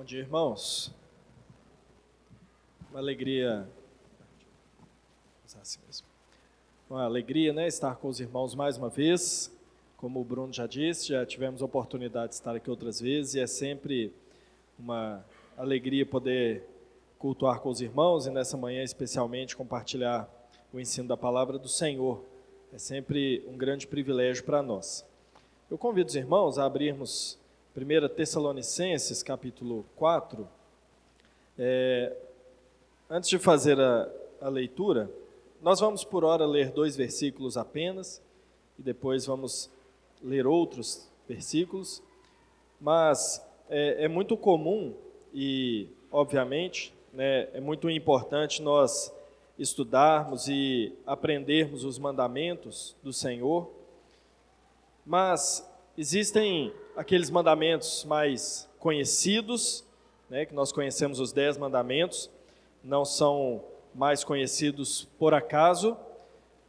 Bom dia, irmãos. Uma alegria. Assim mesmo. Uma alegria, né, estar com os irmãos mais uma vez. Como o Bruno já disse, já tivemos a oportunidade de estar aqui outras vezes e é sempre uma alegria poder cultuar com os irmãos e nessa manhã especialmente compartilhar o ensino da palavra do Senhor. É sempre um grande privilégio para nós. Eu convido os irmãos a abrirmos 1 Tessalonicenses, capítulo 4. É, antes de fazer a, a leitura, nós vamos por hora ler dois versículos apenas e depois vamos ler outros versículos, mas é, é muito comum e, obviamente, né, é muito importante nós estudarmos e aprendermos os mandamentos do Senhor, mas existem aqueles mandamentos mais conhecidos, né, que nós conhecemos os dez mandamentos, não são mais conhecidos por acaso.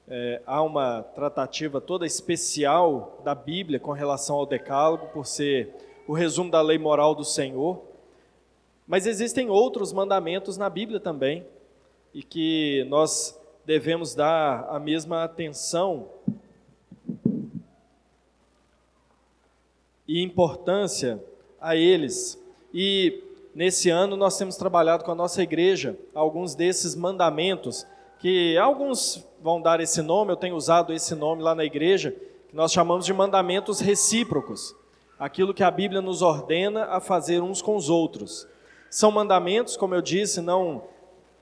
É, há uma tratativa toda especial da Bíblia com relação ao Decálogo, por ser o resumo da lei moral do Senhor. Mas existem outros mandamentos na Bíblia também, e que nós devemos dar a mesma atenção e importância a eles. E nesse ano nós temos trabalhado com a nossa igreja alguns desses mandamentos, que alguns vão dar esse nome, eu tenho usado esse nome lá na igreja, que nós chamamos de mandamentos recíprocos. Aquilo que a Bíblia nos ordena a fazer uns com os outros. São mandamentos, como eu disse, não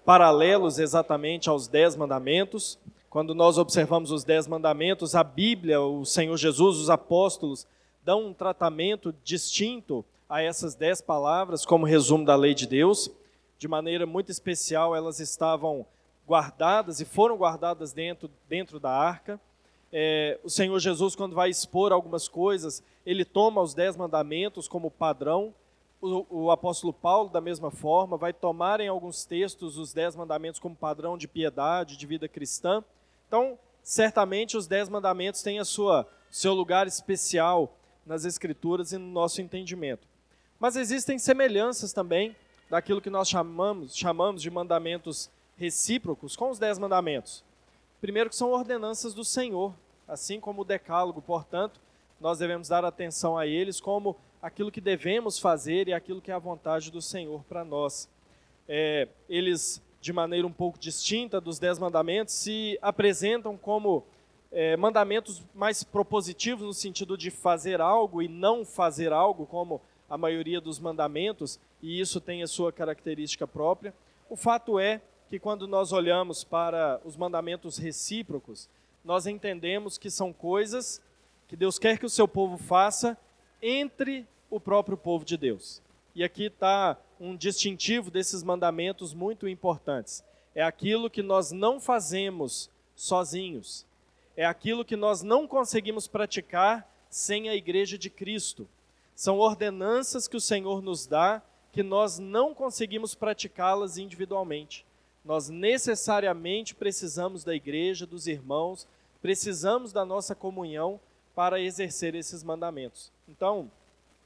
paralelos exatamente aos dez mandamentos. Quando nós observamos os dez mandamentos, a Bíblia, o Senhor Jesus, os apóstolos, dão um tratamento distinto a essas dez palavras, como resumo da lei de Deus. De maneira muito especial, elas estavam guardadas e foram guardadas dentro, dentro da arca. É, o Senhor Jesus, quando vai expor algumas coisas, ele toma os dez mandamentos como padrão. O, o, apóstolo Paulo, da mesma forma, vai tomar em alguns textos os dez mandamentos como padrão de piedade, de vida cristã. Então, certamente os dez mandamentos têm a sua seu lugar especial nas Escrituras e no nosso entendimento. Mas existem semelhanças também daquilo que nós chamamos, chamamos de mandamentos recíprocos com os dez mandamentos. Primeiro que são ordenanças do Senhor, assim como o decálogo, portanto, nós devemos dar atenção a eles como aquilo que devemos fazer e aquilo que é a vontade do Senhor para nós. É, eles, de maneira um pouco distinta dos dez mandamentos, se apresentam como é, mandamentos mais propositivos no sentido de fazer algo e não fazer algo, como a maioria dos mandamentos, e isso tem a sua característica própria. O fato é que quando nós olhamos para os mandamentos recíprocos, nós entendemos que são coisas que Deus quer que o seu povo faça entre o próprio povo de Deus. E aqui está um distintivo desses mandamentos muito importantes. É aquilo que nós não fazemos sozinhos, é aquilo que nós não conseguimos praticar sem a igreja de Cristo. São ordenanças que o Senhor nos dá que nós não conseguimos praticá-las individualmente. Nós necessariamente precisamos da igreja, dos irmãos, precisamos da nossa comunhão para exercer esses mandamentos. Então,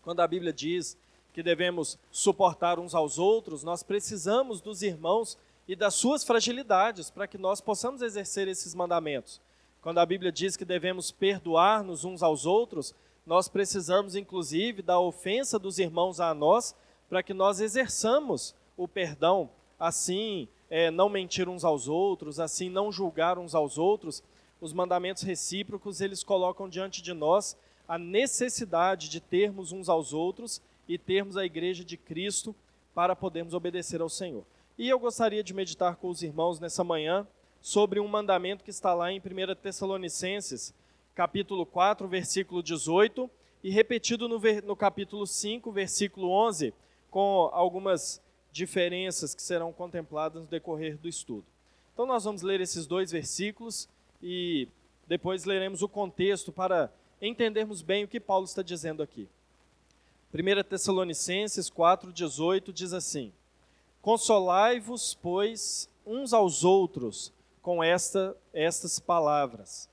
quando a Bíblia diz que devemos suportar uns aos outros, nós precisamos dos irmãos e das suas fragilidades para que nós possamos exercer esses mandamentos. Quando a Bíblia diz que devemos perdoar-nos uns aos outros, nós precisamos inclusive da ofensa dos irmãos a nós, para que nós exerçamos o perdão, assim é, não mentir uns aos outros, assim não julgar uns aos outros. Os mandamentos recíprocos, eles colocam diante de nós a necessidade de termos uns aos outros e termos a igreja de Cristo para podermos obedecer ao Senhor. E eu gostaria de meditar com os irmãos nessa manhã sobre um mandamento que está lá em 1 Tessalonicenses, capítulo 4, versículo 18, e repetido no, no capítulo 5, versículo 11, com algumas diferenças que serão contempladas no decorrer do estudo. Então, nós vamos ler esses dois versículos e depois leremos o contexto para entendermos bem o que Paulo está dizendo aqui. 1 Tessalonicenses 4,18 diz assim: Consolai-vos, pois, uns aos outros com esta, estas palavras.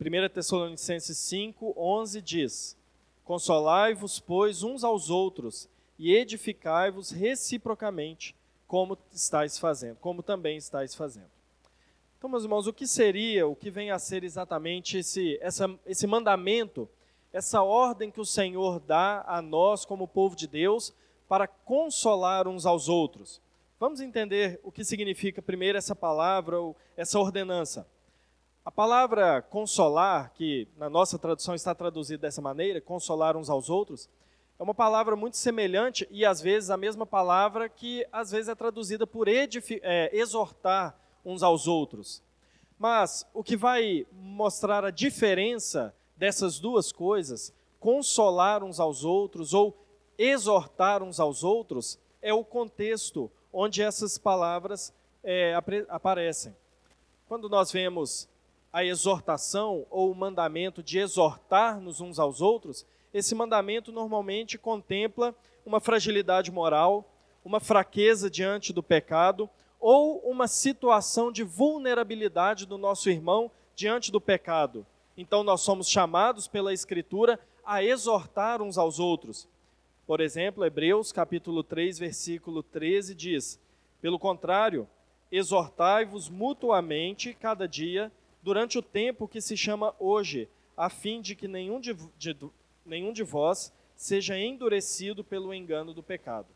1 Tessalonicenses 5, 11 diz: Consolai-vos, pois, uns aos outros, e edificai-vos reciprocamente, como estáis fazendo, como também estáis fazendo. Então, meus irmãos, o que seria, o que vem a ser exatamente esse, essa, esse mandamento, essa ordem que o Senhor dá a nós, como povo de Deus, para consolar uns aos outros? Vamos entender o que significa primeiro essa palavra, ou essa ordenança. A palavra consolar, que na nossa tradução está traduzida dessa maneira, consolar uns aos outros, é uma palavra muito semelhante e às vezes a mesma palavra que às vezes é traduzida por é, exortar uns aos outros. Mas o que vai mostrar a diferença dessas duas coisas, consolar uns aos outros ou exortar uns aos outros, é o contexto onde essas palavras é, aparecem. Quando nós vemos a exortação ou o mandamento de exortar-nos uns aos outros, esse mandamento normalmente contempla uma fragilidade moral, uma fraqueza diante do pecado ou uma situação de vulnerabilidade do nosso irmão diante do pecado. Então nós somos chamados pela Escritura a exortar uns aos outros. Por exemplo, Hebreus capítulo 3, versículo 13 diz: Pelo contrário, exortai-vos mutuamente cada dia, durante o tempo que se chama hoje, a fim de que nenhum de, de, nenhum de vós seja endurecido pelo engano do pecado.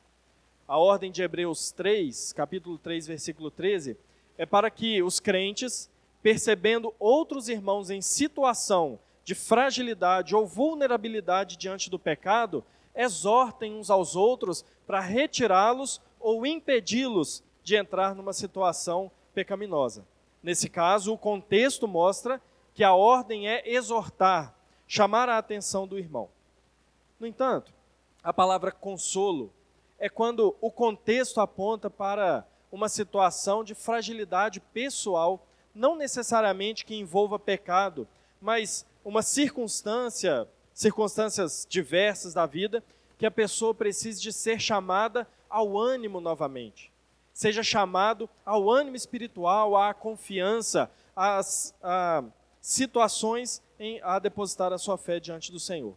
A ordem de Hebreus 3, capítulo 3, versículo 13, é para que os crentes, percebendo outros irmãos em situação de fragilidade ou vulnerabilidade diante do pecado, exortem uns aos outros para retirá-los ou impedi-los de entrar numa situação pecaminosa. Nesse caso, o contexto mostra que a ordem é exortar, chamar a atenção do irmão. No entanto, a palavra consolo é quando o contexto aponta para uma situação de fragilidade pessoal, não necessariamente que envolva pecado, mas uma circunstância, circunstâncias diversas da vida, que a pessoa precise de ser chamada ao ânimo novamente. Seja chamado ao ânimo espiritual, à confiança, às situações em, a depositar a sua fé diante do Senhor.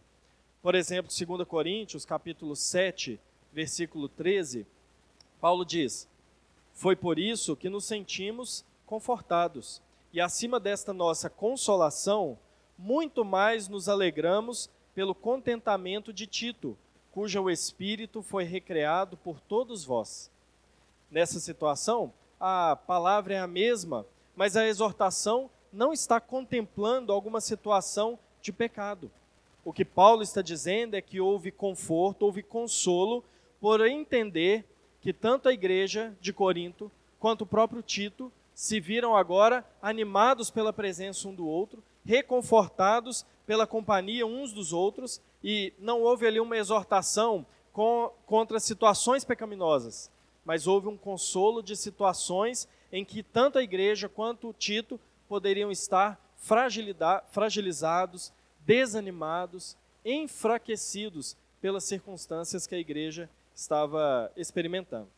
Por exemplo, 2 Coríntios, capítulo 7, versículo 13, Paulo diz: Foi por isso que nos sentimos confortados, e acima desta nossa consolação, muito mais nos alegramos pelo contentamento de Tito, cujo espírito foi recreado por todos vós. Nessa situação, a palavra é a mesma, mas a exortação não está contemplando alguma situação de pecado. O que Paulo está dizendo é que houve conforto, houve consolo por entender que tanto a igreja de Corinto quanto o próprio Tito se viram agora animados pela presença um do outro, reconfortados pela companhia uns dos outros, e não houve ali uma exortação com, contra situações pecaminosas, mas houve um consolo de situações em que tanto a igreja quanto Tito poderiam estar fragilizados, desanimados, enfraquecidos pelas circunstâncias que a igreja estava experimentando.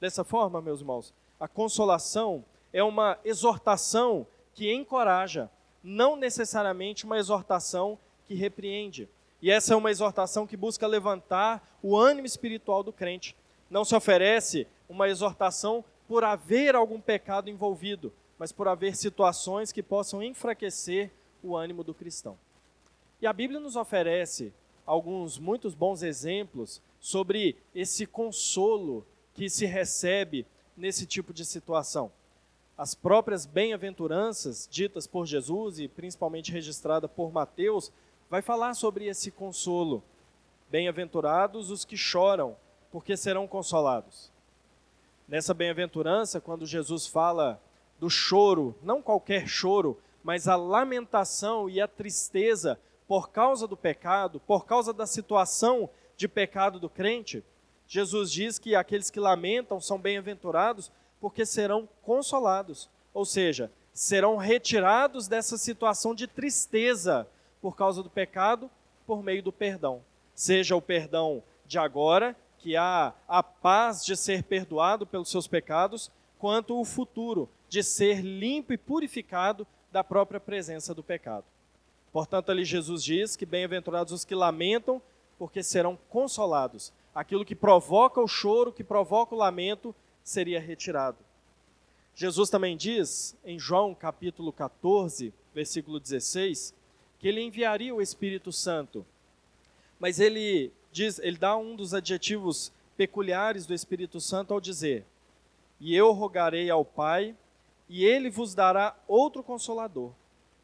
Dessa forma, meus irmãos, a consolação é uma exortação que encoraja, não necessariamente uma exortação que repreende. E essa é uma exortação que busca levantar o ânimo espiritual do crente. Não se oferece uma exortação por haver algum pecado envolvido, mas por haver situações que possam enfraquecer o ânimo do cristão. E a Bíblia nos oferece alguns muitos bons exemplos sobre esse consolo que se recebe nesse tipo de situação. As próprias bem-aventuranças ditas por Jesus e principalmente registrada por Mateus vai falar sobre esse consolo. Bem-aventurados os que choram, porque serão consolados. Nessa bem-aventurança, quando Jesus fala do choro, não qualquer choro, mas a lamentação e a tristeza por causa do pecado, por causa da situação de pecado do crente, Jesus diz que aqueles que lamentam são bem-aventurados porque serão consolados, ou seja, serão retirados dessa situação de tristeza por causa do pecado por meio do perdão. Seja o perdão de agora, que há a paz de ser perdoado pelos seus pecados, quanto o futuro de ser limpo e purificado da própria presença do pecado. Portanto, ali Jesus diz que bem-aventurados os que lamentam, porque serão consolados. aquilo que provoca o choro, que provoca o lamento, seria retirado. Jesus também diz, em João capítulo 14, versículo 16, que ele enviaria o Espírito Santo. Mas ele diz, ele dá um dos adjetivos peculiares do Espírito Santo ao dizer: "E eu rogarei ao Pai, e ele vos dará outro consolador,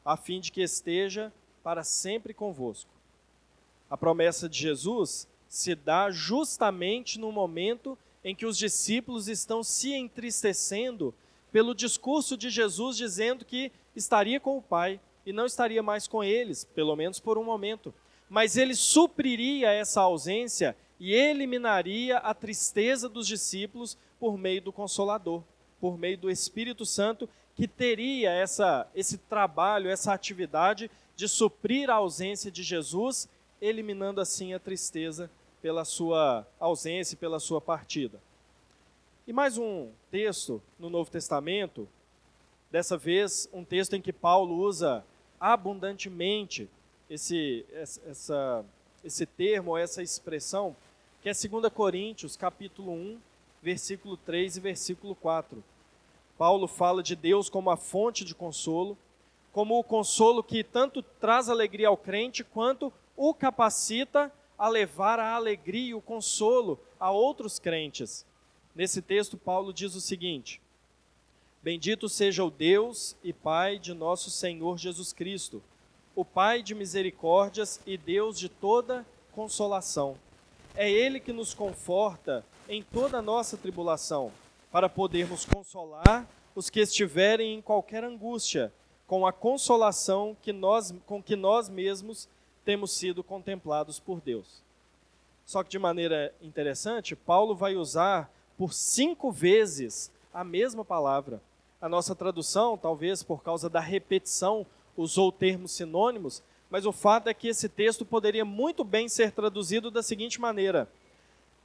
a fim de que esteja para sempre convosco." A promessa de Jesus se dá justamente no momento em que os discípulos estão se entristecendo pelo discurso de Jesus dizendo que estaria com o Pai e não estaria mais com eles, pelo menos por um momento. Mas ele supriria essa ausência e eliminaria a tristeza dos discípulos por meio do Consolador, por meio do Espírito Santo, que teria essa, esse trabalho, essa atividade de suprir a ausência de Jesus, eliminando assim a tristeza pela sua ausência, pela sua partida. E mais um texto no Novo Testamento, dessa vez um texto em que Paulo usa abundantemente esse, essa, esse termo, essa expressão, que é 2 Coríntios, capítulo 1, versículo 3 e versículo 4. Paulo fala de Deus como a fonte de consolo, como o consolo que tanto traz alegria ao crente, quanto o capacita a levar a alegria e o consolo a outros crentes. Nesse texto, Paulo diz o seguinte: Bendito seja o Deus e Pai de nosso Senhor Jesus Cristo, o Pai de misericórdias e Deus de toda consolação. É Ele que nos conforta em toda a nossa tribulação, para podermos consolar os que estiverem em qualquer angústia, com a consolação que nós, com que nós mesmos temos sido contemplados por Deus. Só que de maneira interessante, Paulo vai usar por cinco vezes a mesma palavra. A nossa tradução, talvez por causa da repetição, usou termos sinônimos, mas o fato é que esse texto poderia muito bem ser traduzido da seguinte maneira: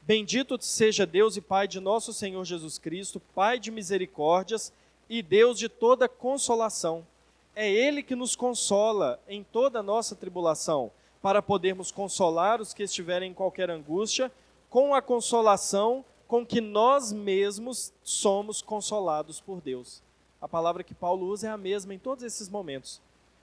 Bendito seja Deus e Pai de nosso Senhor Jesus Cristo, Pai de misericórdias e Deus de toda consolação. É Ele que nos consola em toda a nossa tribulação, para podermos consolar os que estiverem em qualquer angústia, com a consolação com que nós mesmos somos consolados por Deus. A palavra que Paulo usa é a mesma em todos esses momentos.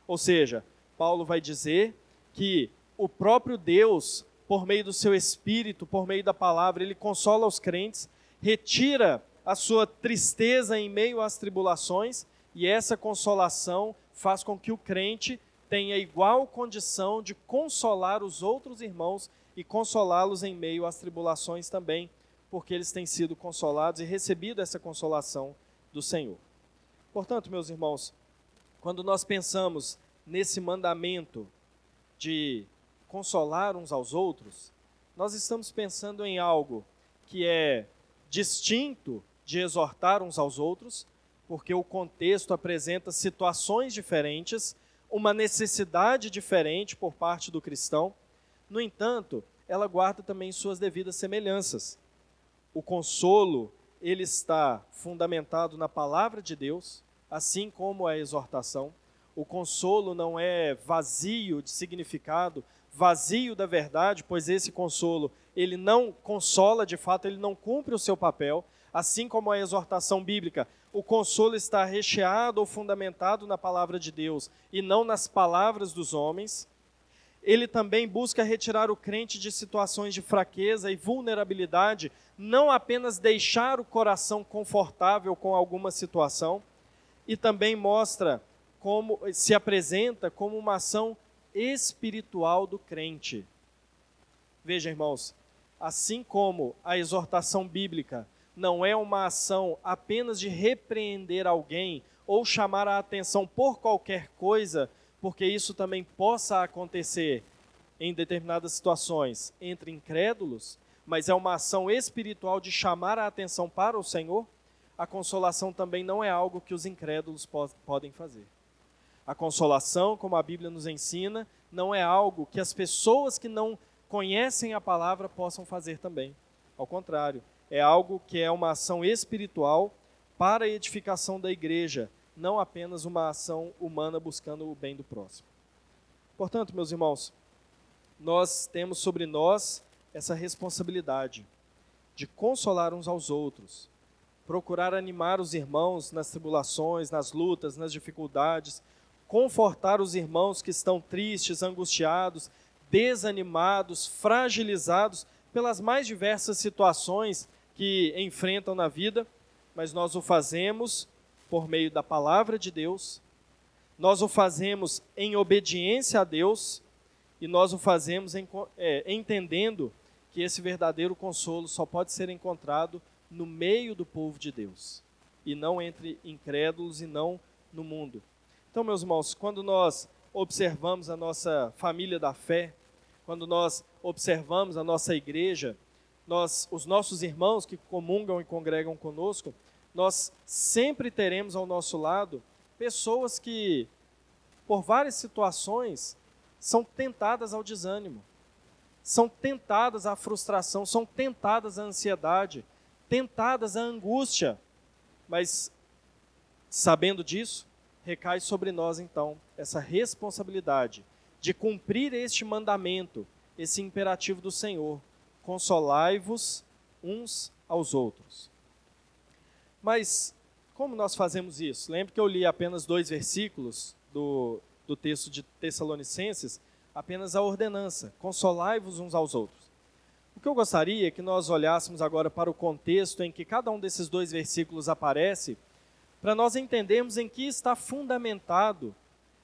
Ou seja, Paulo vai dizer que o próprio Deus, por meio do seu espírito, por meio da palavra, ele consola os crentes, retira a sua tristeza em meio às tribulações, e essa consolação faz com que o crente tenha igual condição de consolar os outros irmãos e consolá-los em meio às tribulações também porque eles têm sido consolados e recebido essa consolação do Senhor. Portanto, meus irmãos, quando nós pensamos nesse mandamento de consolar uns aos outros, nós estamos pensando em algo que é distinto de exortar uns aos outros, porque o contexto apresenta situações diferentes, uma necessidade diferente por parte do cristão. No entanto, ela guarda também suas devidas semelhanças o consolo, ele está fundamentado na palavra de Deus, assim como a exortação. O consolo não é vazio de significado, vazio da verdade, pois esse consolo, ele não consola de fato, ele não cumpre o seu papel, assim como a exortação bíblica. O consolo está recheado ou fundamentado na palavra de Deus e não nas palavras dos homens ele também busca retirar o crente de situações de fraqueza e vulnerabilidade, não apenas deixar o coração confortável com alguma situação, e também mostra como se apresenta como uma ação espiritual do crente. Veja, irmãos, assim como a exortação bíblica não é uma ação apenas de repreender alguém ou chamar a atenção por qualquer coisa, porque isso também possa acontecer em determinadas situações entre incrédulos, mas é uma ação espiritual de chamar a atenção para o Senhor, a consolação também não é algo que os incrédulos po podem fazer. A consolação, como a Bíblia nos ensina, não é algo que as pessoas que não conhecem a palavra possam fazer também. Ao contrário, é algo que é uma ação espiritual para a edificação da igreja, não apenas uma ação humana buscando o bem do próximo. Portanto, meus irmãos, nós temos sobre nós essa responsabilidade de consolar uns aos outros, procurar animar os irmãos nas tribulações, nas lutas, nas dificuldades, confortar os irmãos que estão tristes, angustiados, desanimados, fragilizados pelas mais diversas situações que enfrentam na vida, mas nós o fazemos por meio da palavra de Deus, nós o fazemos em obediência a Deus e nós o fazemos em, é, entendendo que esse verdadeiro consolo só pode ser encontrado no meio do povo de Deus e não entre incrédulos e não no mundo. Então, meus irmãos, quando nós observamos a nossa família da fé, quando nós observamos a nossa igreja, nós, os nossos irmãos que comungam e congregam conosco, nós sempre teremos ao nosso lado pessoas que, por várias situações, são tentadas ao desânimo, são tentadas à frustração, são tentadas à ansiedade, tentadas à angústia. Mas, sabendo disso, recai sobre nós então essa responsabilidade de cumprir este mandamento, esse imperativo do Senhor: consolai-vos uns aos outros. Mas como nós fazemos isso? Lembra que eu li apenas dois versículos do, do texto de Tessalonicenses, apenas a ordenança: consolai-vos uns aos outros. O que eu gostaria é que nós olhássemos agora para o contexto em que cada um desses dois versículos aparece, para nós entendermos em que está fundamentado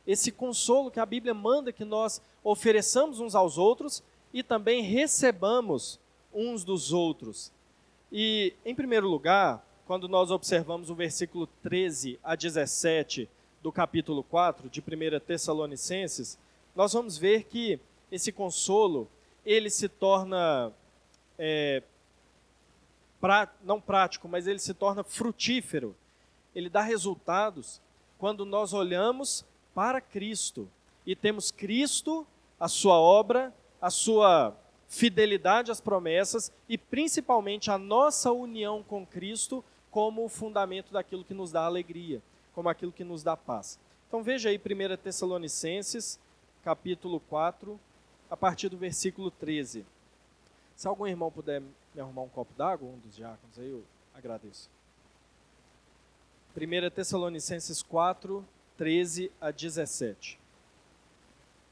esse consolo que a Bíblia manda que nós ofereçamos uns aos outros e também recebamos uns dos outros. E, em primeiro lugar, quando nós observamos o versículo 13 a 17 do capítulo 4 de 1 Tessalonicenses, nós vamos ver que esse consolo, ele se torna, é, pra, não prático, mas ele se torna frutífero. Ele dá resultados quando nós olhamos para Cristo e temos Cristo, a sua obra, a sua fidelidade às promessas e principalmente a nossa união com Cristo como o fundamento daquilo que nos dá alegria, como aquilo que nos dá paz. Então veja aí 1 Tessalonicenses, capítulo 4, a partir do versículo 13. Se algum irmão puder me arrumar um copo d'água, um dos diáconos aí, eu agradeço. 1 Tessalonicenses 4, 13 a 17.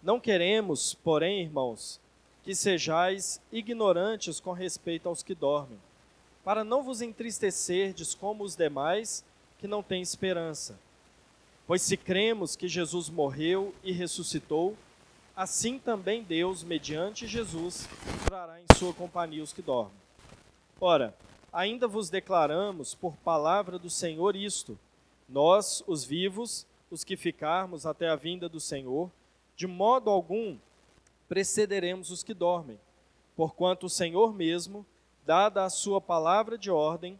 Não queremos, porém, irmãos, que sejais ignorantes com respeito aos que dormem, para não vos entristecerdes como os demais que não têm esperança. Pois se cremos que Jesus morreu e ressuscitou, assim também Deus, mediante Jesus, trará em sua companhia os que dormem. Ora, ainda vos declaramos por palavra do Senhor isto: nós, os vivos, os que ficarmos até a vinda do Senhor, de modo algum precederemos os que dormem, porquanto o Senhor mesmo, dada a sua palavra de ordem,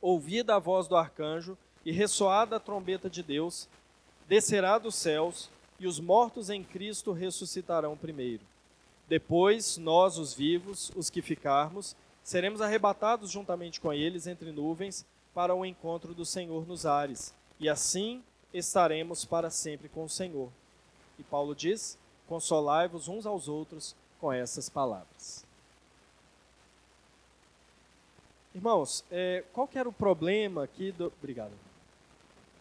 ouvida a voz do arcanjo e ressoada a trombeta de Deus, descerá dos céus e os mortos em Cristo ressuscitarão primeiro. Depois, nós, os vivos, os que ficarmos, seremos arrebatados juntamente com eles entre nuvens para o encontro do Senhor nos ares, e assim estaremos para sempre com o Senhor. E Paulo diz: Consolai-vos uns aos outros com essas palavras. Irmãos, é, qual que era o problema aqui do, obrigado,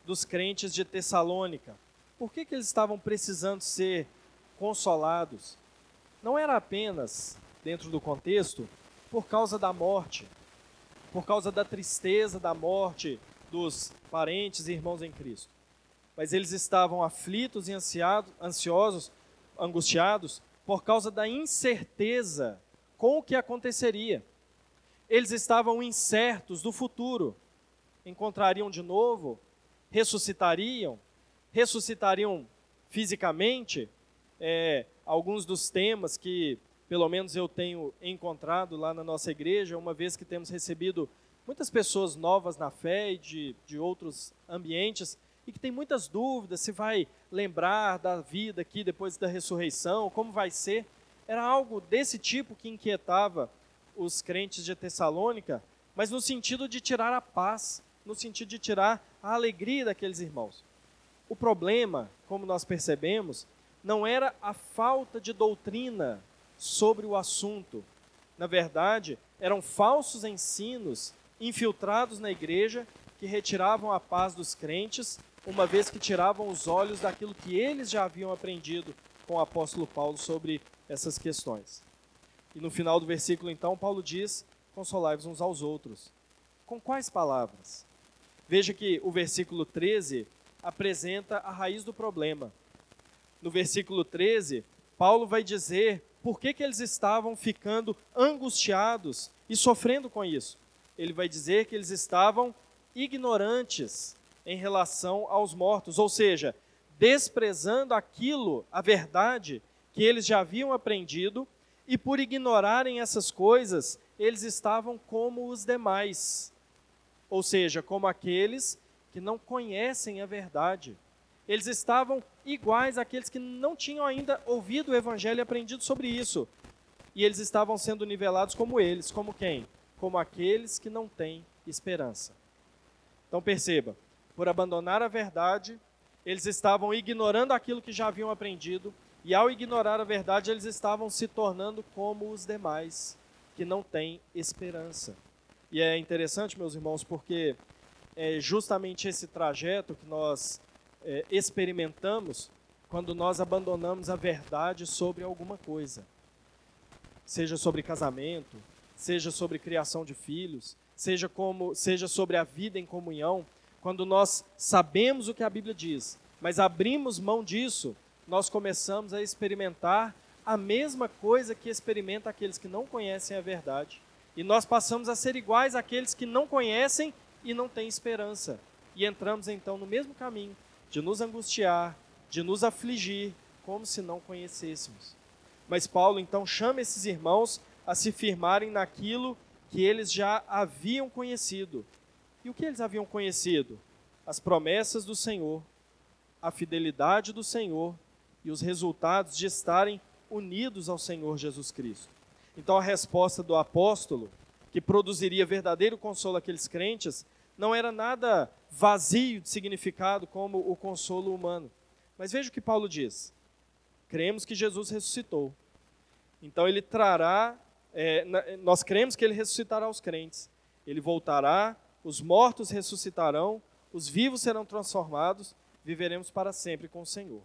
dos crentes de Tessalônica? Por que, que eles estavam precisando ser consolados? Não era apenas, dentro do contexto, por causa da morte, por causa da tristeza da morte dos parentes e irmãos em Cristo. Mas eles estavam aflitos e ansiados, ansiosos, angustiados, por causa da incerteza com o que aconteceria eles estavam incertos do futuro. Encontrariam de novo? Ressuscitariam? Ressuscitariam fisicamente? É, alguns dos temas que, pelo menos, eu tenho encontrado lá na nossa igreja, uma vez que temos recebido muitas pessoas novas na fé e de, de outros ambientes, e que tem muitas dúvidas se vai lembrar da vida aqui depois da ressurreição, como vai ser. Era algo desse tipo que inquietava os crentes de Tessalônica, mas no sentido de tirar a paz, no sentido de tirar a alegria daqueles irmãos. O problema, como nós percebemos, não era a falta de doutrina sobre o assunto. na verdade, eram falsos ensinos infiltrados na igreja que retiravam a paz dos crentes, uma vez que tiravam os olhos daquilo que eles já haviam aprendido com o apóstolo Paulo sobre essas questões. E no final do versículo, então, Paulo diz: Consolai-vos uns aos outros. Com quais palavras? Veja que o versículo 13 apresenta a raiz do problema. No versículo 13, Paulo vai dizer por que, que eles estavam ficando angustiados e sofrendo com isso. Ele vai dizer que eles estavam ignorantes em relação aos mortos, ou seja, desprezando aquilo, a verdade que eles já haviam aprendido, e por ignorarem essas coisas, eles estavam como os demais, ou seja, como aqueles que não conhecem a verdade. Eles estavam iguais àqueles que não tinham ainda ouvido o evangelho e aprendido sobre isso. E eles estavam sendo nivelados como eles, como quem? Como aqueles que não têm esperança. Então perceba, por abandonar a verdade, eles estavam ignorando aquilo que já haviam aprendido, e ao ignorar a verdade, eles estavam se tornando como os demais, que não têm esperança. E é interessante, meus irmãos, porque é justamente esse trajeto que nós é, experimentamos quando nós abandonamos a verdade sobre alguma coisa. Seja sobre casamento, seja sobre criação de filhos, seja, como, seja sobre a vida em comunhão, quando nós sabemos o que a Bíblia diz, mas abrimos mão disso, nós começamos a experimentar a mesma coisa que experimenta aqueles que não conhecem a verdade. E nós passamos a ser iguais àqueles que não conhecem e não têm esperança. E entramos então no mesmo caminho de nos angustiar, de nos afligir, como se não conhecêssemos. Mas Paulo então chama esses irmãos a se firmarem naquilo que eles já haviam conhecido. E o que eles haviam conhecido? As promessas do Senhor, a fidelidade do Senhor e os resultados de estarem unidos ao Senhor Jesus Cristo. Então a resposta do apóstolo, que produziria verdadeiro consolo àqueles crentes, não era nada vazio de significado como o consolo humano. Mas veja o que Paulo diz: cremos que Jesus ressuscitou. Então ele trará, é, nós cremos que ele ressuscitará os crentes. Ele voltará, os mortos ressuscitarão, os vivos serão transformados, viveremos para sempre com o Senhor.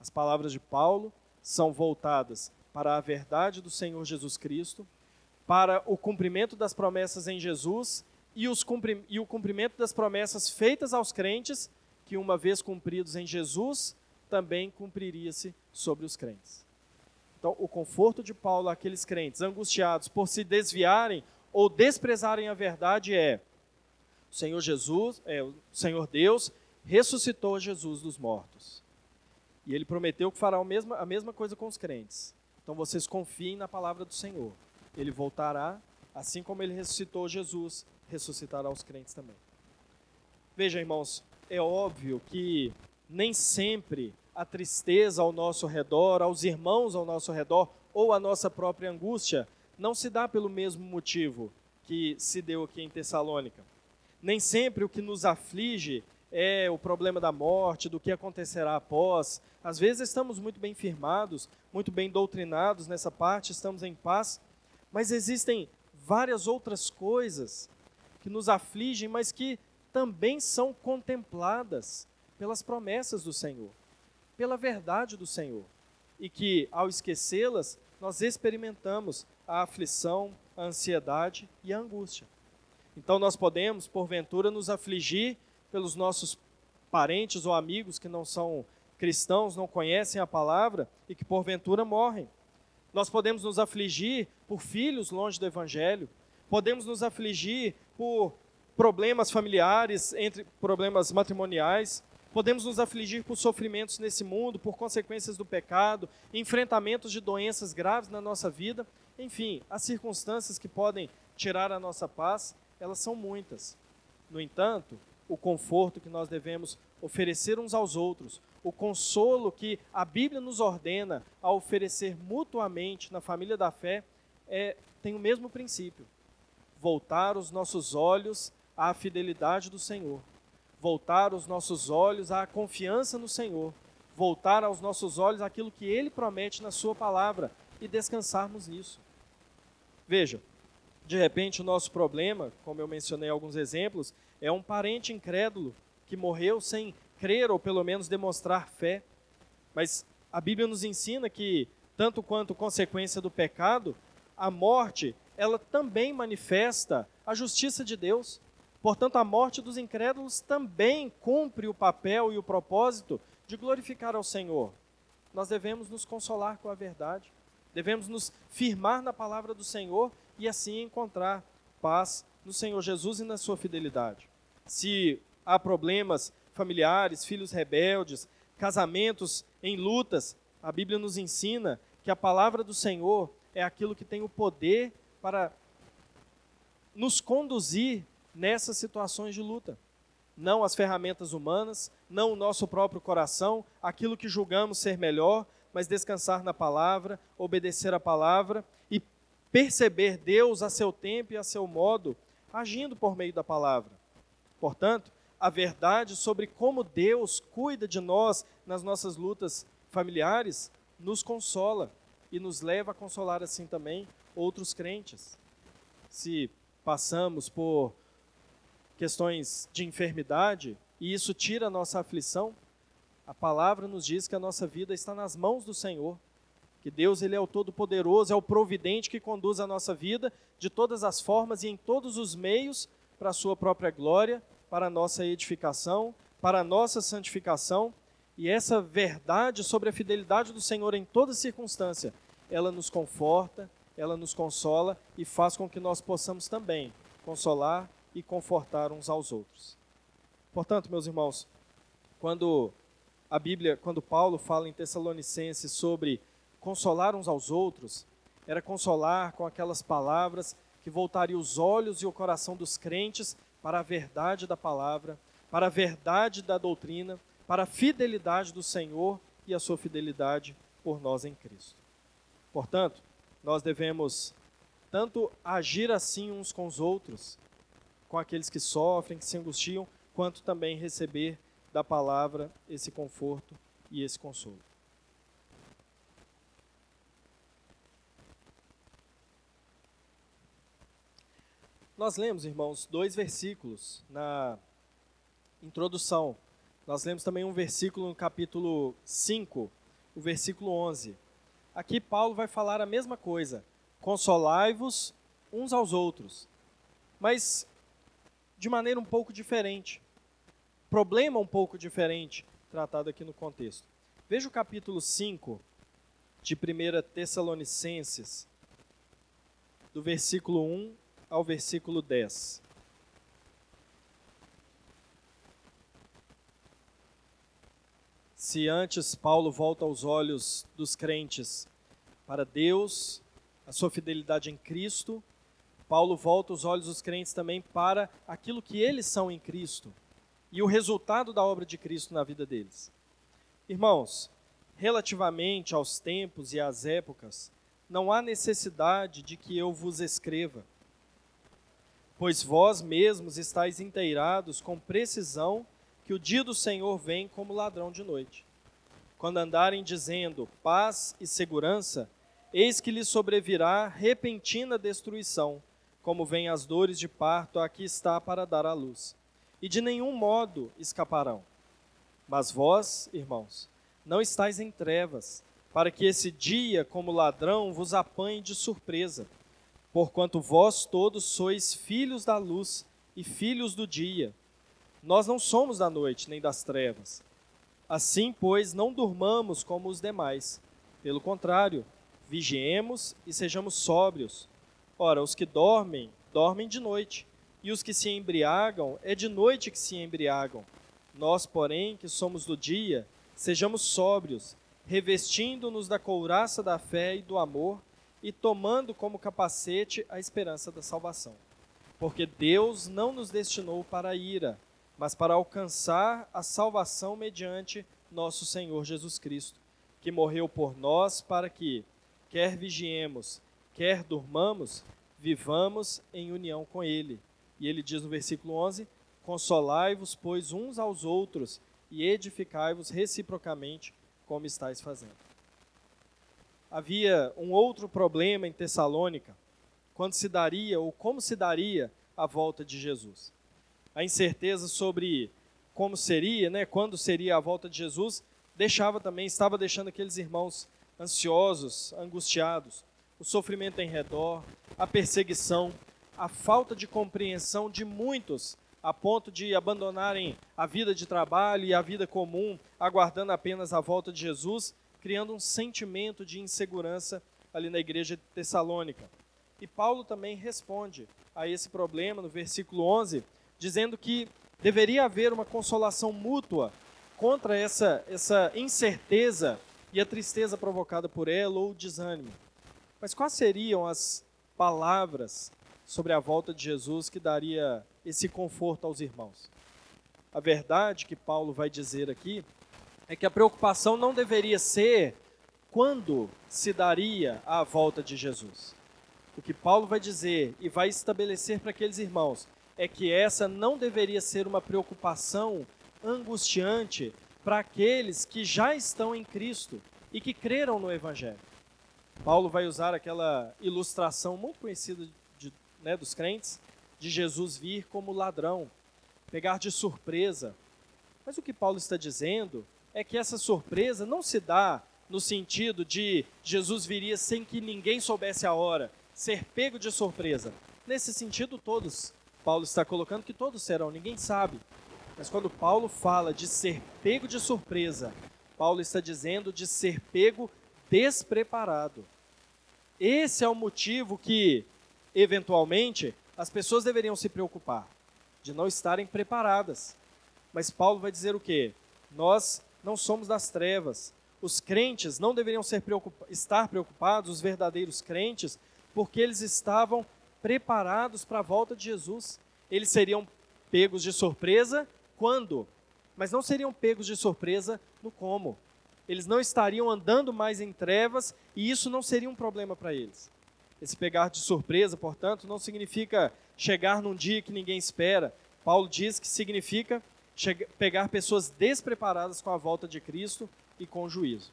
As palavras de Paulo são voltadas para a verdade do Senhor Jesus Cristo, para o cumprimento das promessas em Jesus e, e o cumprimento das promessas feitas aos crentes, que uma vez cumpridos em Jesus, também cumpriria-se sobre os crentes. Então, o conforto de Paulo àqueles crentes angustiados por se desviarem ou desprezarem a verdade é: o Senhor Jesus, é, o Senhor Deus ressuscitou Jesus dos mortos. E ele prometeu que fará a mesma, a mesma coisa com os crentes. Então vocês confiem na palavra do Senhor. Ele voltará, assim como ele ressuscitou Jesus, ressuscitará os crentes também. Veja, irmãos, é óbvio que nem sempre a tristeza ao nosso redor, aos irmãos ao nosso redor, ou a nossa própria angústia, não se dá pelo mesmo motivo que se deu aqui em Tessalônica. Nem sempre o que nos aflige é o problema da morte, do que acontecerá após. Às vezes estamos muito bem firmados, muito bem doutrinados nessa parte, estamos em paz, mas existem várias outras coisas que nos afligem, mas que também são contempladas pelas promessas do Senhor, pela verdade do Senhor, e que, ao esquecê-las, nós experimentamos a aflição, a ansiedade e a angústia. Então, nós podemos, porventura, nos afligir pelos nossos parentes ou amigos que não são cristãos, não conhecem a palavra e que, porventura, morrem. Nós podemos nos afligir por filhos longe do Evangelho, podemos nos afligir por problemas familiares, entre problemas matrimoniais, podemos nos afligir por sofrimentos nesse mundo, por consequências do pecado, enfrentamentos de doenças graves na nossa vida, enfim, as circunstâncias que podem tirar a nossa paz, elas são muitas. No entanto, o conforto que nós devemos oferecer uns aos outros, o consolo que a Bíblia nos ordena a oferecer mutuamente na família da fé, é, tem o mesmo princípio voltar os nossos olhos à fidelidade do Senhor, voltar os nossos olhos à confiança no Senhor, voltar aos nossos olhos aquilo que Ele promete na Sua palavra e descansarmos nisso. Veja, de repente o nosso problema, como eu mencionei alguns exemplos, é um parente incrédulo que morreu sem crer ou pelo menos demonstrar fé. Mas a Bíblia nos ensina que, tanto quanto consequência do pecado, a morte, ela também manifesta a justiça de Deus. Portanto, a morte dos incrédulos também cumpre o papel e o propósito de glorificar ao Senhor. Nós devemos nos consolar com a verdade, devemos nos firmar na palavra do Senhor e assim encontrar paz no Senhor Jesus e na sua fidelidade. Se há problemas familiares, filhos rebeldes, casamentos em lutas, a Bíblia nos ensina que a palavra do Senhor é aquilo que tem o poder para nos conduzir nessas situações de luta. Não as ferramentas humanas, não o nosso próprio coração, aquilo que julgamos ser melhor, mas descansar na palavra, obedecer a palavra e perceber Deus a seu tempo e a seu modo, agindo por meio da palavra. Portanto, a verdade sobre como Deus cuida de nós nas nossas lutas familiares nos consola e nos leva a consolar assim também outros crentes. Se passamos por questões de enfermidade e isso tira a nossa aflição, a palavra nos diz que a nossa vida está nas mãos do Senhor, que Deus ele é o todo-poderoso, é o providente que conduz a nossa vida de todas as formas e em todos os meios para a sua própria glória para a nossa edificação, para a nossa santificação. E essa verdade sobre a fidelidade do Senhor em toda circunstância, ela nos conforta, ela nos consola e faz com que nós possamos também consolar e confortar uns aos outros. Portanto, meus irmãos, quando a Bíblia, quando Paulo fala em Tessalonicenses sobre consolar uns aos outros, era consolar com aquelas palavras que voltariam os olhos e o coração dos crentes para a verdade da palavra, para a verdade da doutrina, para a fidelidade do Senhor e a sua fidelidade por nós em Cristo. Portanto, nós devemos tanto agir assim uns com os outros, com aqueles que sofrem, que se angustiam, quanto também receber da palavra esse conforto e esse consolo. Nós lemos, irmãos, dois versículos na introdução. Nós lemos também um versículo no capítulo 5, o versículo 11. Aqui Paulo vai falar a mesma coisa: consolai-vos uns aos outros, mas de maneira um pouco diferente. Problema um pouco diferente, tratado aqui no contexto. Veja o capítulo 5 de 1 Tessalonicenses, do versículo 1 ao versículo 10. Se antes Paulo volta aos olhos dos crentes para Deus, a sua fidelidade em Cristo, Paulo volta os olhos dos crentes também para aquilo que eles são em Cristo e o resultado da obra de Cristo na vida deles. Irmãos, relativamente aos tempos e às épocas, não há necessidade de que eu vos escreva pois vós mesmos estáis inteirados com precisão que o dia do Senhor vem como ladrão de noite. Quando andarem dizendo paz e segurança, eis que lhes sobrevirá repentina destruição, como vêm as dores de parto aqui está para dar à luz. E de nenhum modo escaparão. Mas vós, irmãos, não estáis em trevas, para que esse dia, como ladrão, vos apanhe de surpresa porquanto vós todos sois filhos da luz e filhos do dia. Nós não somos da noite nem das trevas. Assim, pois, não durmamos como os demais. Pelo contrário, vigiemos e sejamos sóbrios. Ora, os que dormem, dormem de noite, e os que se embriagam, é de noite que se embriagam. Nós, porém, que somos do dia, sejamos sóbrios, revestindo-nos da couraça da fé e do amor e tomando como capacete a esperança da salvação. Porque Deus não nos destinou para a ira, mas para alcançar a salvação mediante nosso Senhor Jesus Cristo, que morreu por nós para que, quer vigiemos, quer durmamos, vivamos em união com Ele. E ele diz no versículo 11: Consolai-vos, pois, uns aos outros e edificai-vos reciprocamente, como estáis fazendo havia um outro problema em Tessalônica, quando se daria ou como se daria a volta de Jesus. A incerteza sobre como seria, né, quando seria a volta de Jesus, deixava também, estava deixando aqueles irmãos ansiosos, angustiados. O sofrimento em redor, a perseguição, a falta de compreensão de muitos, a ponto de abandonarem a vida de trabalho e a vida comum, aguardando apenas a volta de Jesus, criando um sentimento de insegurança ali na igreja de Tessalônica. E Paulo também responde a esse problema no versículo 11, dizendo que deveria haver uma consolação mútua contra essa, essa incerteza e a tristeza provocada por ela ou o desânimo. Mas quais seriam as palavras sobre a volta de Jesus que daria esse conforto aos irmãos? A verdade que Paulo vai dizer aqui é que a preocupação não deveria ser quando se daria a volta de Jesus. O que Paulo vai dizer e vai estabelecer para aqueles irmãos é que essa não deveria ser uma preocupação angustiante para aqueles que já estão em Cristo e que creram no Evangelho. Paulo vai usar aquela ilustração muito conhecida de, né, dos crentes de Jesus vir como ladrão, pegar de surpresa. Mas o que Paulo está dizendo é que essa surpresa não se dá no sentido de Jesus viria sem que ninguém soubesse a hora, ser pego de surpresa. Nesse sentido, todos, Paulo está colocando que todos serão, ninguém sabe. Mas quando Paulo fala de ser pego de surpresa, Paulo está dizendo de ser pego despreparado. Esse é o motivo que, eventualmente, as pessoas deveriam se preocupar, de não estarem preparadas. Mas Paulo vai dizer o quê? Nós não somos das trevas. Os crentes não deveriam estar preocupados, os verdadeiros crentes, porque eles estavam preparados para a volta de Jesus. Eles seriam pegos de surpresa quando? Mas não seriam pegos de surpresa no como. Eles não estariam andando mais em trevas e isso não seria um problema para eles. Esse pegar de surpresa, portanto, não significa chegar num dia que ninguém espera. Paulo diz que significa pegar pessoas despreparadas com a volta de Cristo e com juízo.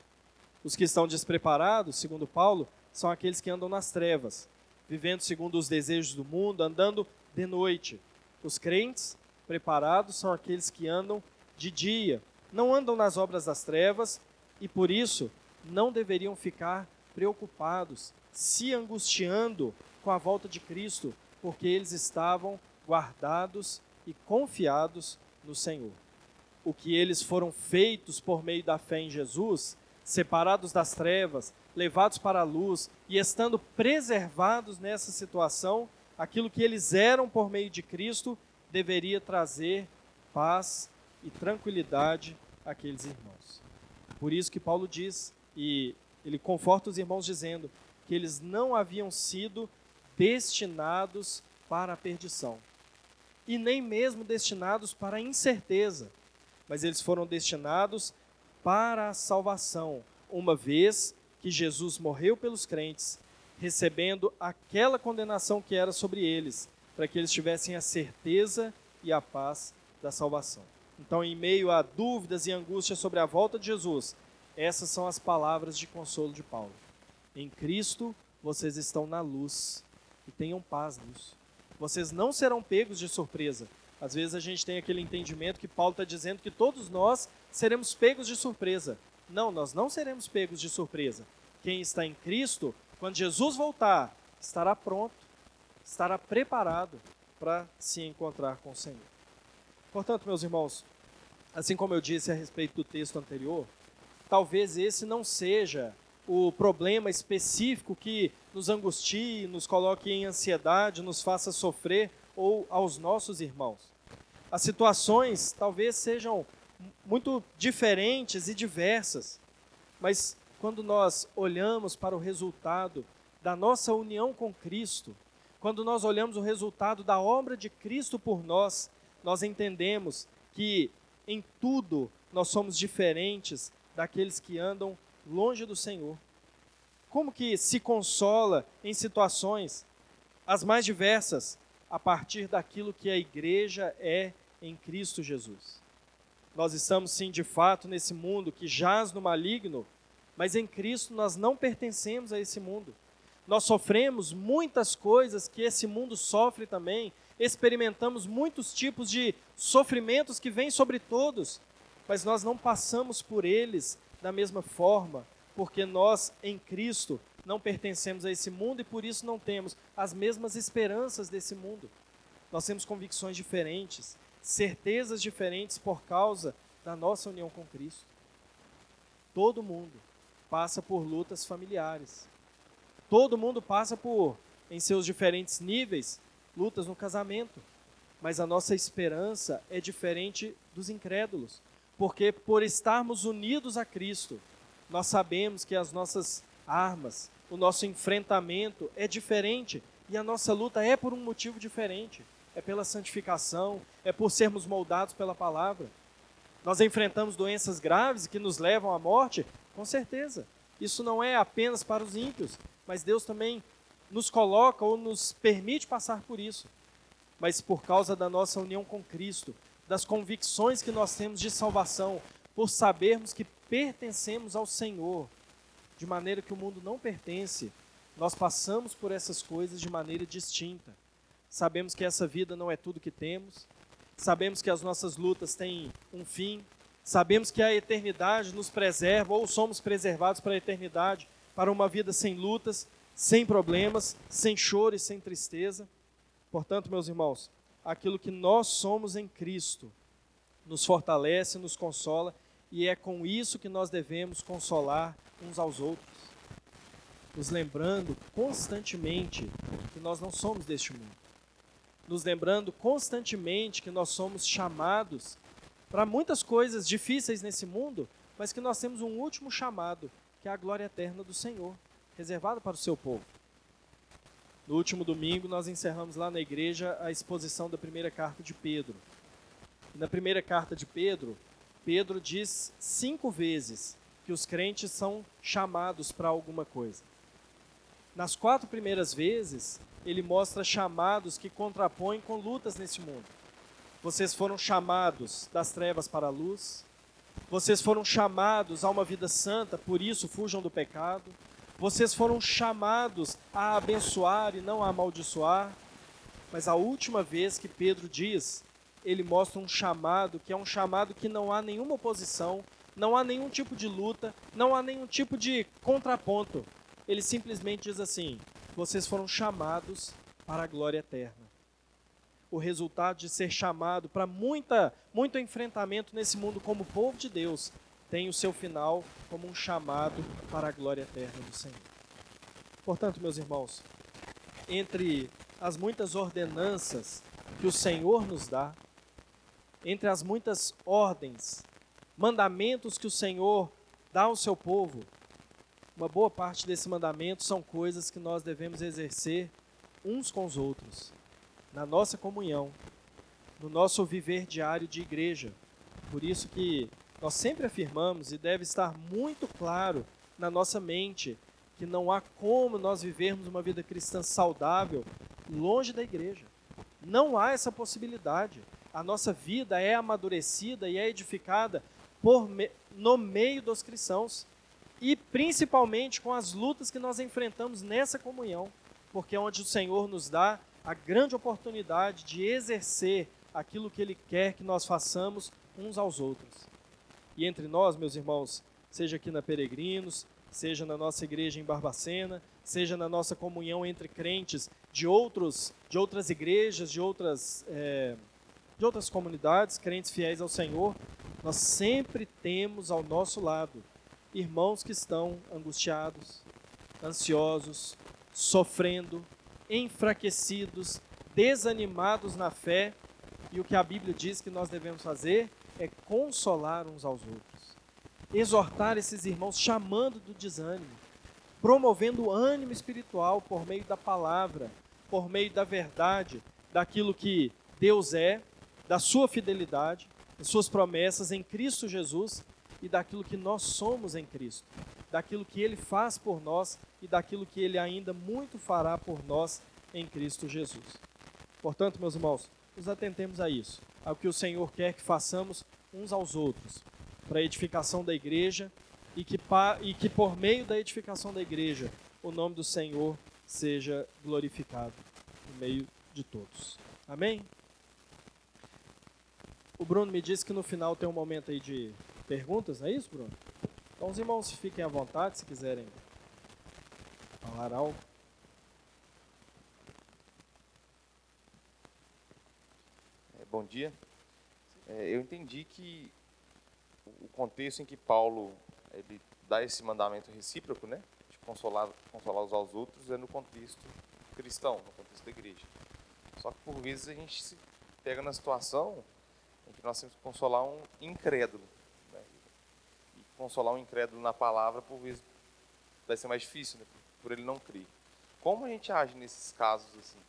Os que estão despreparados, segundo Paulo, são aqueles que andam nas trevas, vivendo segundo os desejos do mundo, andando de noite. Os crentes preparados são aqueles que andam de dia, não andam nas obras das trevas e por isso não deveriam ficar preocupados, se angustiando com a volta de Cristo, porque eles estavam guardados e confiados no Senhor. O que eles foram feitos por meio da fé em Jesus, separados das trevas, levados para a luz e estando preservados nessa situação, aquilo que eles eram por meio de Cristo deveria trazer paz e tranquilidade àqueles irmãos. Por isso que Paulo diz, e ele conforta os irmãos dizendo que eles não haviam sido destinados para a perdição, e nem mesmo destinados para a incerteza, mas eles foram destinados para a salvação, uma vez que Jesus morreu pelos crentes, recebendo aquela condenação que era sobre eles, para que eles tivessem a certeza e a paz da salvação. Então, em meio a dúvidas e angústias sobre a volta de Jesus, essas são as palavras de consolo de Paulo. Em Cristo vocês estão na luz e tenham paz nisso. Vocês não serão pegos de surpresa. Às vezes a gente tem aquele entendimento que Paulo está dizendo que todos nós seremos pegos de surpresa. Não, nós não seremos pegos de surpresa. Quem está em Cristo, quando Jesus voltar, estará pronto estará preparado para se encontrar com o Senhor. Portanto, meus irmãos, assim como eu disse a respeito do texto anterior, talvez esse não seja o problema específico que nos angustie, nos coloque em ansiedade, nos faça sofrer ou aos nossos irmãos. As situações talvez sejam muito diferentes e diversas, mas quando nós olhamos para o resultado da nossa união com Cristo, quando nós olhamos o resultado da obra de Cristo por nós, nós entendemos que em tudo nós somos diferentes daqueles que andam longe do Senhor. Como que se consola em situações as mais diversas a partir daquilo que a igreja é em Cristo Jesus? Nós estamos sim de fato nesse mundo que jaz no maligno, mas em Cristo nós não pertencemos a esse mundo. Nós sofremos muitas coisas que esse mundo sofre também, experimentamos muitos tipos de sofrimentos que vêm sobre todos, mas nós não passamos por eles da mesma forma, porque nós em Cristo não pertencemos a esse mundo e por isso não temos as mesmas esperanças desse mundo. Nós temos convicções diferentes, certezas diferentes por causa da nossa união com Cristo. Todo mundo passa por lutas familiares. Todo mundo passa por, em seus diferentes níveis, lutas no casamento. Mas a nossa esperança é diferente dos incrédulos, porque por estarmos unidos a Cristo, nós sabemos que as nossas armas, o nosso enfrentamento é diferente e a nossa luta é por um motivo diferente. É pela santificação, é por sermos moldados pela palavra. Nós enfrentamos doenças graves que nos levam à morte, com certeza. Isso não é apenas para os ímpios, mas Deus também nos coloca ou nos permite passar por isso. Mas por causa da nossa união com Cristo, das convicções que nós temos de salvação, por sabermos que pertencemos ao Senhor, de maneira que o mundo não pertence, nós passamos por essas coisas de maneira distinta. Sabemos que essa vida não é tudo que temos, sabemos que as nossas lutas têm um fim, sabemos que a eternidade nos preserva ou somos preservados para a eternidade, para uma vida sem lutas, sem problemas, sem choro e sem tristeza. Portanto, meus irmãos, aquilo que nós somos em Cristo nos fortalece, nos consola, e é com isso que nós devemos consolar uns aos outros, nos lembrando constantemente que nós não somos deste mundo, nos lembrando constantemente que nós somos chamados para muitas coisas difíceis nesse mundo, mas que nós temos um último chamado, que é a glória eterna do Senhor, reservada para o seu povo. No último domingo, nós encerramos lá na igreja a exposição da primeira carta de Pedro. E na primeira carta de Pedro, Pedro diz cinco vezes que os crentes são chamados para alguma coisa. Nas quatro primeiras vezes, ele mostra chamados que contrapõem com lutas nesse mundo. Vocês foram chamados das trevas para a luz, vocês foram chamados a uma vida santa, por isso fujam do pecado. Vocês foram chamados a abençoar e não a amaldiçoar. Mas a última vez que Pedro diz, ele mostra um chamado que é um chamado que não há nenhuma oposição, não há nenhum tipo de luta, não há nenhum tipo de contraponto. Ele simplesmente diz assim: vocês foram chamados para a glória eterna. O resultado de ser chamado para muita, muito enfrentamento nesse mundo como povo de Deus tem o seu final como um chamado para a glória eterna do Senhor. Portanto, meus irmãos, entre as muitas ordenanças que o Senhor nos dá, entre as muitas ordens mandamentos que o Senhor dá ao seu povo, uma boa parte desse mandamento são coisas que nós devemos exercer uns com os outros, na nossa comunhão, no nosso viver diário de igreja. Por isso que nós sempre afirmamos e deve estar muito claro na nossa mente que não há como nós vivermos uma vida cristã saudável longe da igreja. Não há essa possibilidade. A nossa vida é amadurecida e é edificada por, no meio dos cristãos e principalmente com as lutas que nós enfrentamos nessa comunhão, porque é onde o Senhor nos dá a grande oportunidade de exercer aquilo que Ele quer que nós façamos uns aos outros. E entre nós, meus irmãos, seja aqui na Peregrinos, seja na nossa igreja em Barbacena, seja na nossa comunhão entre crentes de outros, de outras igrejas, de outras, é, de outras comunidades, crentes fiéis ao Senhor, nós sempre temos ao nosso lado irmãos que estão angustiados, ansiosos, sofrendo, enfraquecidos, desanimados na fé, e o que a Bíblia diz que nós devemos fazer é consolar uns aos outros, exortar esses irmãos, chamando do desânimo, promovendo ânimo espiritual por meio da palavra, por meio da verdade, daquilo que Deus é, da sua fidelidade as suas promessas em Cristo Jesus e daquilo que nós somos em Cristo, daquilo que Ele faz por nós e daquilo que Ele ainda muito fará por nós em Cristo Jesus. Portanto, meus irmãos, nos atentemos a isso, ao que o Senhor quer que façamos uns aos outros, para a edificação da igreja e que, e que por meio da edificação da igreja o nome do Senhor seja glorificado no meio de todos. Amém? O Bruno me disse que no final tem um momento aí de perguntas, não é isso, Bruno? Então os irmãos fiquem à vontade se quiserem falar algo. Bom dia. É, eu entendi que o contexto em que Paulo ele dá esse mandamento recíproco, né, de consolar, consolar uns aos outros, é no contexto cristão, no contexto da igreja. Só que por vezes a gente se pega na situação em que nós temos que consolar um incrédulo. Né? E consolar um incrédulo na palavra, por vezes, vai ser mais difícil, né? por ele não crer. Como a gente age nesses casos assim?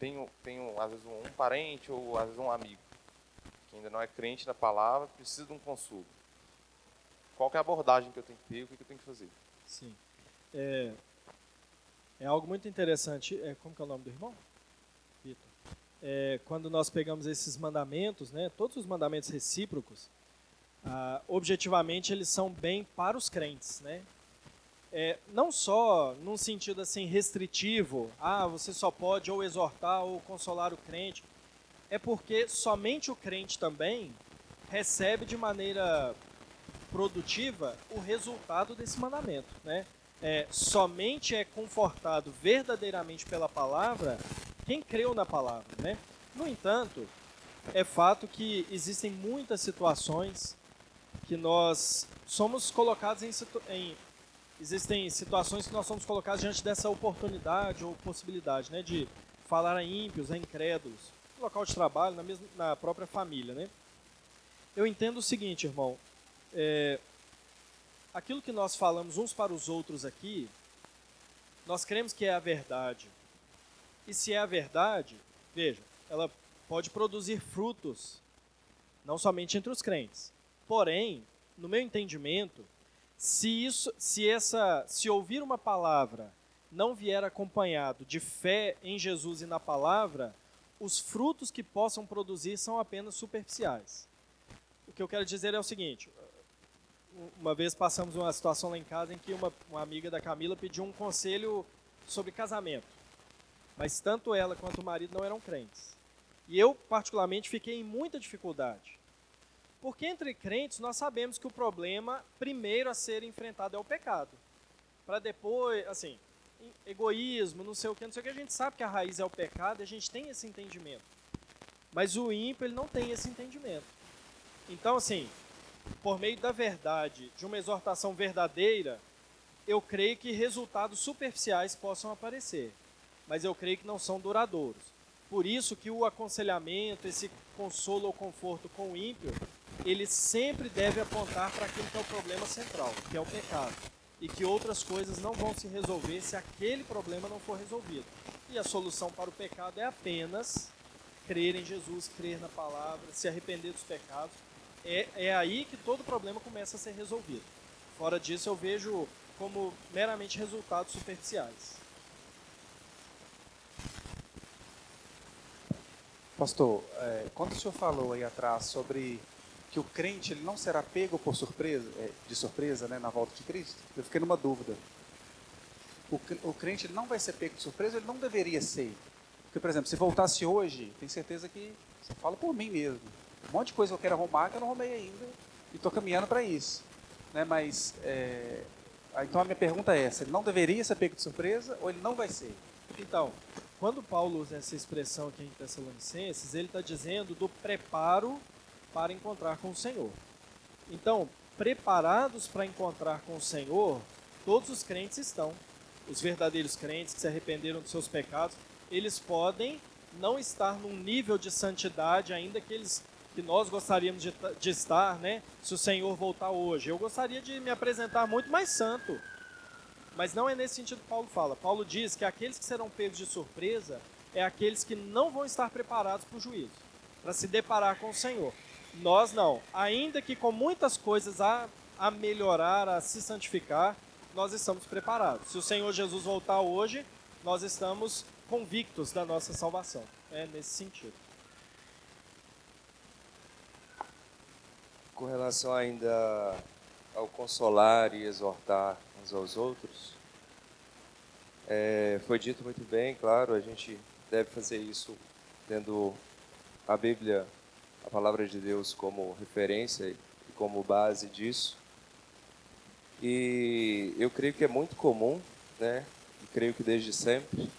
Tenho, tenho às vezes um, parente ou às vezes um amigo que ainda não é crente na palavra, precisa de um consolo. Qual é a abordagem que eu tenho que ter, o que eu tenho que fazer? Sim. É, é algo muito interessante. É, como que é o nome do irmão? Vitor. É, quando nós pegamos esses mandamentos, né, todos os mandamentos recíprocos, ah, objetivamente eles são bem para os crentes, né? É, não só num sentido assim restritivo, ah, você só pode ou exortar ou consolar o crente, é porque somente o crente também recebe de maneira produtiva o resultado desse mandamento, né? É, somente é confortado verdadeiramente pela palavra quem creu na palavra, né? No entanto, é fato que existem muitas situações que nós somos colocados em, em existem situações que nós somos colocados diante dessa oportunidade ou possibilidade, né, de falar a ímpios, a incrédulos, no local de trabalho, na, mesma, na própria família, né? Eu entendo o seguinte, irmão, é, aquilo que nós falamos uns para os outros aqui, nós cremos que é a verdade. E se é a verdade, veja, ela pode produzir frutos, não somente entre os crentes. Porém, no meu entendimento, se isso, se essa, se ouvir uma palavra não vier acompanhado de fé em Jesus e na palavra, os frutos que possam produzir são apenas superficiais. O que eu quero dizer é o seguinte: uma vez passamos uma situação lá em casa em que uma, uma amiga da Camila pediu um conselho sobre casamento, mas tanto ela quanto o marido não eram crentes. E eu, particularmente, fiquei em muita dificuldade. Porque entre crentes nós sabemos que o problema primeiro a ser enfrentado é o pecado. Para depois, assim, egoísmo, não sei o que, não sei o que, a gente sabe que a raiz é o pecado a gente tem esse entendimento. Mas o ímpio, ele não tem esse entendimento. Então, assim, por meio da verdade, de uma exortação verdadeira, eu creio que resultados superficiais possam aparecer, mas eu creio que não são duradouros. Por isso que o aconselhamento, esse consolo ou conforto com o ímpio, ele sempre deve apontar para aquilo que é o problema central, que é o pecado e que outras coisas não vão se resolver se aquele problema não for resolvido. E a solução para o pecado é apenas crer em Jesus, crer na palavra, se arrepender dos pecados. É, é aí que todo problema começa a ser resolvido. Fora disso, eu vejo como meramente resultados superficiais. Pastor, é, quando o senhor falou aí atrás sobre que o crente ele não será pego por surpresa, é, de surpresa né, na volta de Cristo? Eu fiquei numa dúvida. O, crente ele não vai ser pego de surpresa, ele não deveria ser. Porque, por exemplo, se voltasse hoje, tenho certeza que, você fala por mim mesmo, um monte de coisa que eu quero arrumar que eu não arrumei ainda e estou caminhando para isso. Né? Mas, é, então a minha pergunta é essa, ele não deveria ser pego de surpresa ou ele não vai ser? Então, quando Paulo usa essa expressão aqui em Tessalonicenses, ele está dizendo do preparo para encontrar com o Senhor. Então, preparados para encontrar com o Senhor, todos os crentes estão. Os verdadeiros crentes que se arrependeram dos seus pecados, eles podem não estar num nível de santidade ainda que eles que nós gostaríamos de, de estar, né? Se o Senhor voltar hoje, eu gostaria de me apresentar muito mais santo. Mas não é nesse sentido que Paulo fala. Paulo diz que aqueles que serão pegos de surpresa é aqueles que não vão estar preparados para o juízo, para se deparar com o Senhor. Nós não. Ainda que com muitas coisas a, a melhorar, a se santificar, nós estamos preparados. Se o Senhor Jesus voltar hoje, nós estamos convictos da nossa salvação. É nesse sentido. Com relação ainda ao consolar e exortar uns aos outros, É, foi dito muito bem, claro, a gente deve fazer isso tendo a Bíblia, a palavra de Deus, como referência e como base disso. E eu creio que é muito comum, né? E creio que desde sempre,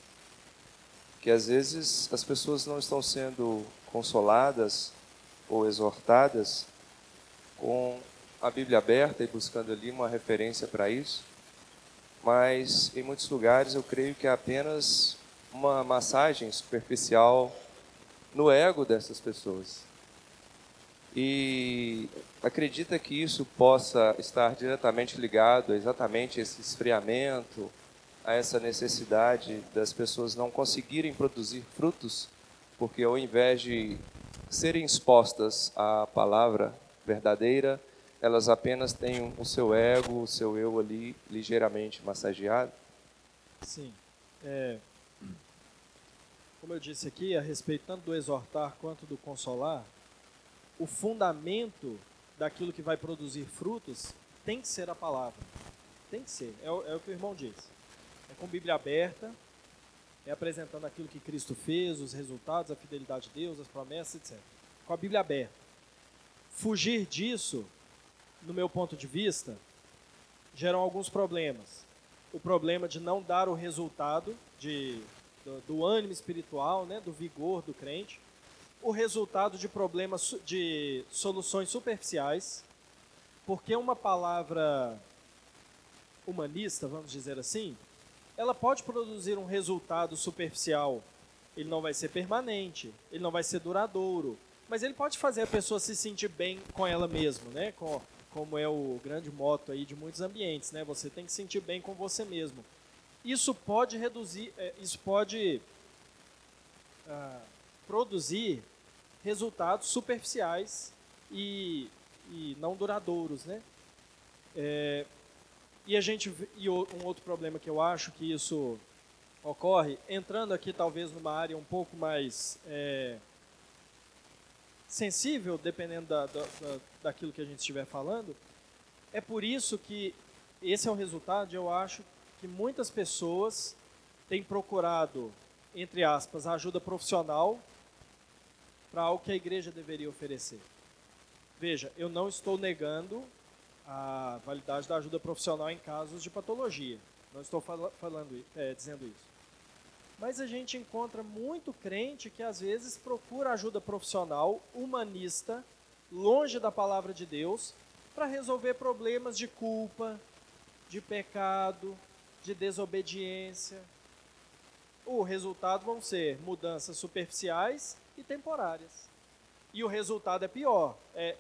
que às vezes as pessoas não estão sendo consoladas ou exortadas com a Bíblia aberta e buscando ali uma referência para isso, mas em muitos lugares eu creio que é apenas uma massagem superficial no ego dessas pessoas. E acredita que isso possa estar diretamente ligado a exatamente esse esfriamento, a essa necessidade das pessoas não conseguirem produzir frutos, porque ao invés de serem expostas à palavra verdadeira, elas apenas têm o seu ego, o seu eu ali ligeiramente massageado? Sim. É, como eu disse aqui, a respeito tanto do exortar quanto do consolar, o fundamento daquilo que vai produzir frutos tem que ser a palavra. Tem que ser. É o, é o que o irmão disse. É com Bíblia aberta, é apresentando aquilo que Cristo fez, os resultados, a fidelidade de Deus, as promessas, etc. Com a Bíblia aberta. Fugir disso, no meu ponto de vista, geram alguns problemas. O problema de não dar o resultado de do, do ânimo espiritual, né, do vigor do crente, o resultado de problemas, de soluções superficiais, porque uma palavra humanista, vamos dizer assim, ela pode produzir um resultado superficial. Ele não vai ser permanente, ele não vai ser duradouro, mas ele pode fazer a pessoa se sentir bem com ela mesma, né? Com, como é o grande moto aí de muitos ambientes, né? Você tem que sentir bem com você mesmo. Isso pode reduzir, é, isso pode ah, produzir resultados superficiais e, e não duradouros, né? É, e a gente e um outro problema que eu acho que isso ocorre, entrando aqui talvez numa área um pouco mais é, sensível, dependendo da, da, da, daquilo que a gente estiver falando, é por isso que esse é o resultado, eu acho, que muitas pessoas têm procurado, entre aspas, ajuda profissional para algo que a igreja deveria oferecer. Veja, eu não estou negando a validade da ajuda profissional em casos de patologia. Não estou falando, é, dizendo isso. Mas a gente encontra muito crente que às vezes procura ajuda profissional humanista, longe da palavra de Deus, para resolver problemas de culpa, de pecado, de desobediência. O resultado vão ser mudanças superficiais e temporárias. E o resultado é pior. É,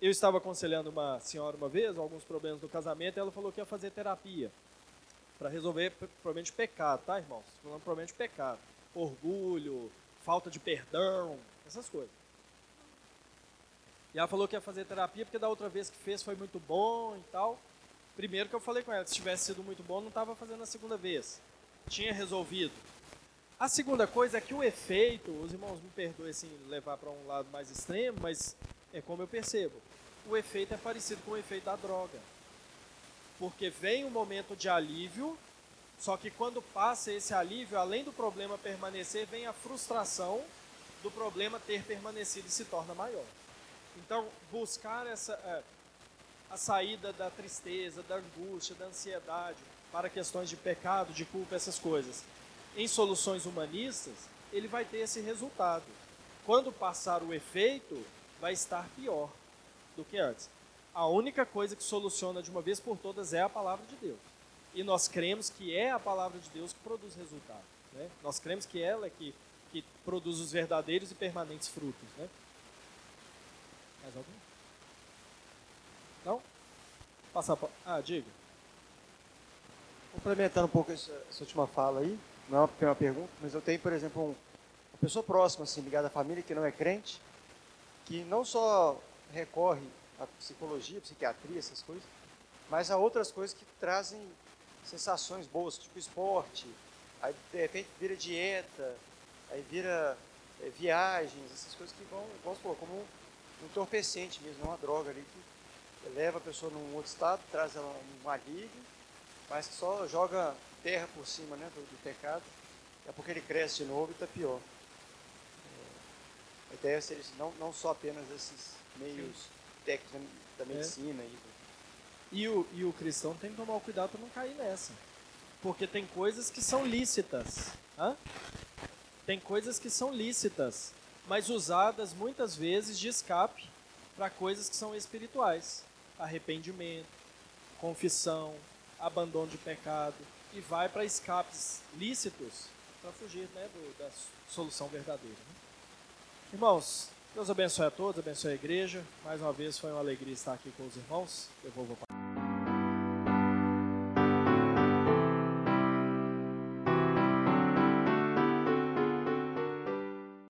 eu estava aconselhando uma senhora uma vez, alguns problemas do casamento, e ela falou que ia fazer terapia para resolver provavelmente pecado, tá, irmãos? Falando provavelmente pecado. Orgulho, falta de perdão, essas coisas. E ela falou que ia fazer terapia porque da outra vez que fez foi muito bom e tal. Primeiro que eu falei com ela, se tivesse sido muito bom, não estava fazendo a segunda vez. Tinha resolvido. A segunda coisa é que o efeito, os irmãos me perdoem assim, levar para um lado mais extremo, mas é como eu percebo. O efeito é parecido com o efeito da droga. Porque vem um momento de alívio, só que quando passa esse alívio, além do problema permanecer, vem a frustração do problema ter permanecido e se torna maior. Então, buscar essa. É, a saída da tristeza, da angústia, da ansiedade para questões de pecado, de culpa, essas coisas. Em soluções humanistas, ele vai ter esse resultado. Quando passar o efeito, vai estar pior do que antes. A única coisa que soluciona de uma vez por todas é a palavra de Deus. E nós cremos que é a palavra de Deus que produz resultado. Né? Nós cremos que ela é que, que produz os verdadeiros e permanentes frutos. Né? Mais algum? Não? Passar. Ah, diga. Complementando um pouco essa, essa, última fala aí, não é uma pergunta, mas eu tenho, por exemplo, um, uma pessoa próxima, assim, ligada à família, que não é crente, que não só recorre à psicologia, psiquiatria, essas coisas, mas a outras coisas que trazem sensações boas, tipo esporte, aí de repente vira dieta, aí vira é, viagens, essas coisas que vão, vamos supor, como um entorpecente mesmo, uma droga ali que leva a pessoa num outro estado, traz ela num alívio, mas que só joga terra por cima né, do, do pecado, é porque ele cresce de novo e está pior. É, a ideia seria não, não só apenas esses meios técnicos da medicina. É. E, e, o, e o cristão tem que tomar cuidado para não cair nessa. Porque tem coisas que são lícitas. Hã? Tem coisas que são lícitas, mas usadas muitas vezes de escape para coisas que são espirituais. Arrependimento, confissão, abandono de pecado. E vai para escapes lícitos para fugir né, do, da solução verdadeira. Né? Irmãos, Deus abençoe a todos, abençoe a igreja. Mais uma vez foi uma alegria estar aqui com os irmãos. Eu vou